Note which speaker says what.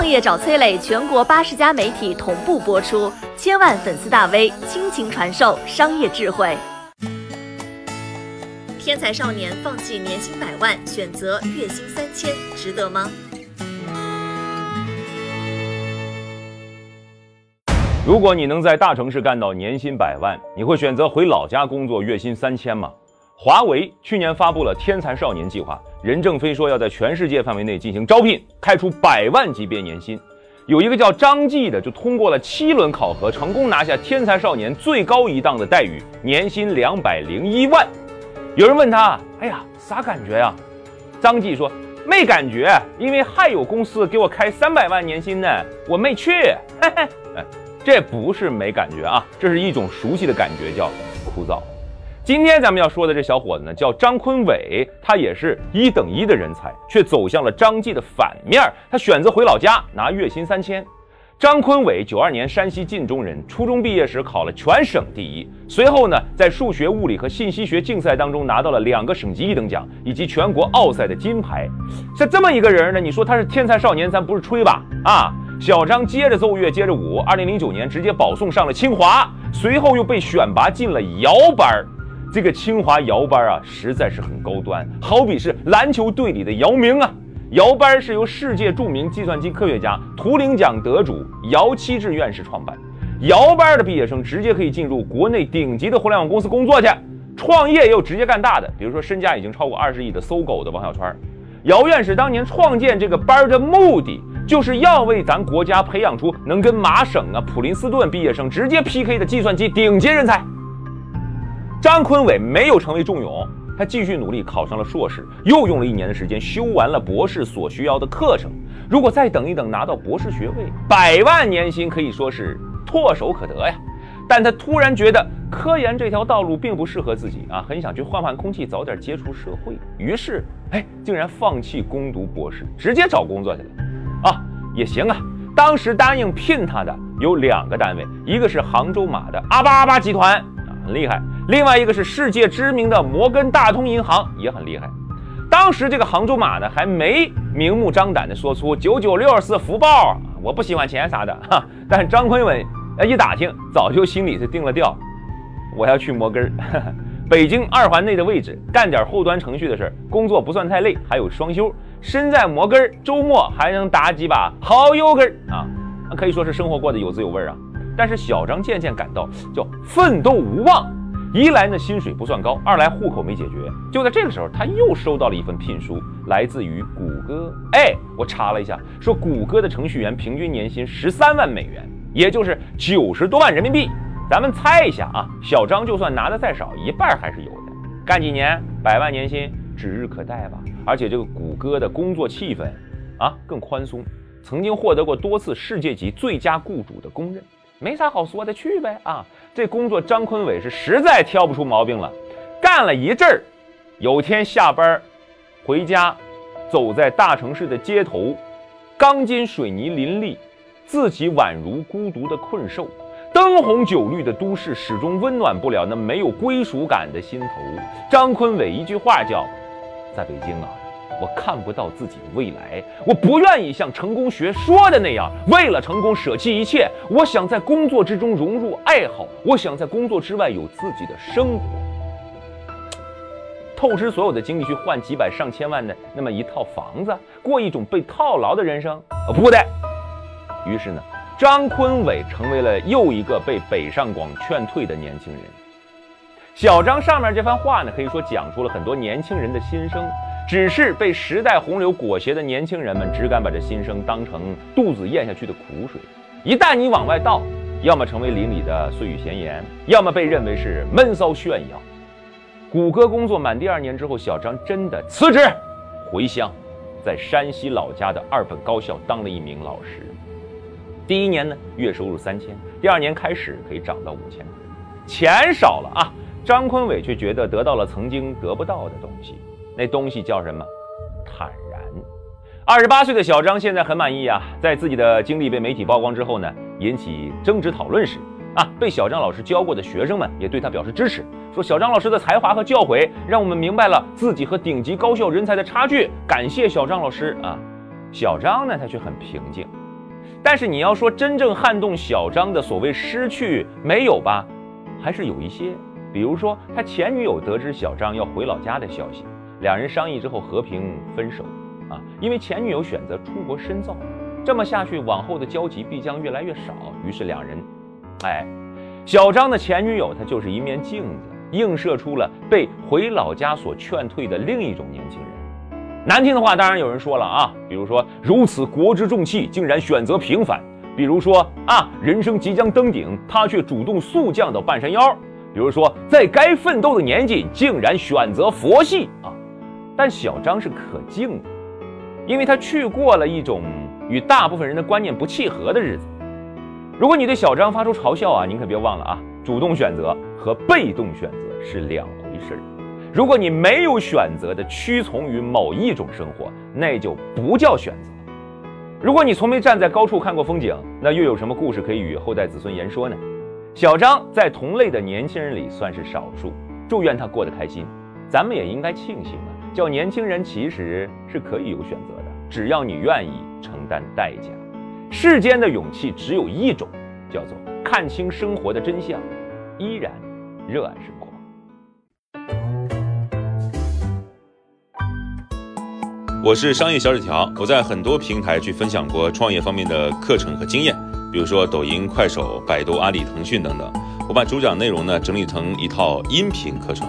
Speaker 1: 创业找崔磊，全国八十家媒体同步播出，千万粉丝大 V 倾情传授商业智慧。天才少年放弃年薪百万，选择月薪三千，值得吗？
Speaker 2: 如果你能在大城市干到年薪百万，你会选择回老家工作，月薪三千吗？华为去年发布了天才少年计划，任正非说要在全世界范围内进行招聘，开出百万级别年薪。有一个叫张继的，就通过了七轮考核，成功拿下天才少年最高一档的待遇，年薪两百零一万。有人问他：“哎呀，啥感觉呀？”张继说：“没感觉，因为还有公司给我开三百万年薪呢，我没去。”嘿嘿，哎，这不是没感觉啊，这是一种熟悉的感觉，叫枯燥。今天咱们要说的这小伙子呢，叫张坤伟，他也是一等一的人才，却走向了张继的反面，他选择回老家拿月薪三千。张坤伟，九二年山西晋中人，初中毕业时考了全省第一。随后呢，在数学、物理和信息学竞赛当中拿到了两个省级一等奖，以及全国奥赛的金牌。像这么一个人呢，你说他是天才少年，咱不是吹吧？啊，小张接着奏乐，接着舞。二零零九年直接保送上了清华，随后又被选拔进了摇班。这个清华摇班啊，实在是很高端，好比是篮球队里的姚明啊。姚班是由世界著名计算机科学家、图灵奖得主姚期智院士创办。姚班的毕业生直接可以进入国内顶级的互联网公司工作去，创业又直接干大的，比如说身价已经超过二十亿的搜狗的王小川。姚院士当年创建这个班的目的，就是要为咱国家培养出能跟麻省啊、普林斯顿毕业生直接 PK 的计算机顶级人才。张坤伟没有成为重勇。他继续努力，考上了硕士，又用了一年的时间修完了博士所需要的课程。如果再等一等，拿到博士学位，百万年薪可以说是唾手可得呀。但他突然觉得科研这条道路并不适合自己啊，很想去换换空气，早点接触社会。于是，哎，竟然放弃攻读博士，直接找工作去了。啊，也行啊。当时答应聘他的有两个单位，一个是杭州马的阿巴阿巴集团啊，很厉害。另外一个是世界知名的摩根大通银行，也很厉害。当时这个杭州马呢，还没明目张胆的说出九九六是福报，我不喜欢钱啥的哈。但张坤伟一打听，早就心里是定了调，我要去摩根儿，北京二环内的位置，干点后端程序的事儿，工作不算太累，还有双休。身在摩根儿，周末还能打几把好油根儿啊，可以说是生活过得有滋有味啊。但是小张渐渐感到叫奋斗无望。一来呢，薪水不算高；二来户口没解决。就在这个时候，他又收到了一份聘书，来自于谷歌。哎，我查了一下，说谷歌的程序员平均年薪十三万美元，也就是九十多万人民币。咱们猜一下啊，小张就算拿的再少，一半还是有的。干几年，百万年薪指日可待吧。而且这个谷歌的工作气氛啊更宽松，曾经获得过多次世界级最佳雇主的公认。没啥好说的，去呗啊！这工作张坤伟是实在挑不出毛病了，干了一阵儿，有天下班回家，走在大城市的街头，钢筋水泥林立，自己宛如孤独的困兽，灯红酒绿的都市始终温暖不了那没有归属感的心头。张坤伟一句话叫：“在北京啊。”我看不到自己的未来，我不愿意像成功学说的那样，为了成功舍弃一切。我想在工作之中融入爱好，我想在工作之外有自己的生活，透支所有的精力去换几百上千万的那么一套房子，过一种被套牢的人生。不对。于是呢，张坤伟成为了又一个被北上广劝退的年轻人。小张上面这番话呢，可以说讲出了很多年轻人的心声。只是被时代洪流裹挟的年轻人们，只敢把这心声当成肚子咽下去的苦水。一旦你往外倒，要么成为邻里的碎语闲言，要么被认为是闷骚炫耀。谷歌工作满第二年之后，小张真的辞职回乡，在山西老家的二本高校当了一名老师。第一年呢，月收入三千；第二年开始可以涨到五千。钱少了啊，张坤伟却觉得得到了曾经得不到的东西。那东西叫什么？坦然。二十八岁的小张现在很满意啊，在自己的经历被媒体曝光之后呢，引起争执讨论时，啊，被小张老师教过的学生们也对他表示支持，说小张老师的才华和教诲让我们明白了自己和顶级高校人才的差距，感谢小张老师啊。小张呢，他却很平静，但是你要说真正撼动小张的所谓失去没有吧，还是有一些。比如说他前女友得知小张要回老家的消息，两人商议之后和平分手。啊，因为前女友选择出国深造，这么下去往后的交集必将越来越少。于是两人，哎，小张的前女友她就是一面镜子，映射出了被回老家所劝退的另一种年轻人。难听的话当然有人说了啊，比如说如此国之重器竟然选择平凡；比如说啊，人生即将登顶，他却主动速降到半山腰；比如说在该奋斗的年纪竟然选择佛系啊。但小张是可敬的，因为他去过了一种与大部分人的观念不契合的日子。如果你对小张发出嘲笑啊，您可别忘了啊，主动选择和被动选择是两回事儿。如果你没有选择的屈从于某一种生活，那就不叫选择。如果你从没站在高处看过风景，那又有什么故事可以与后代子孙言说呢？小张在同类的年轻人里算是少数，祝愿他过得开心。咱们也应该庆幸，叫年轻人其实是可以有选择的，只要你愿意承担代价。世间的勇气只有一种，叫做看清生活的真相，依然热爱生活。
Speaker 3: 我是商业小纸条，我在很多平台去分享过创业方面的课程和经验，比如说抖音、快手、百度、阿里、腾讯等等。我把主讲内容呢整理成一套音频课程，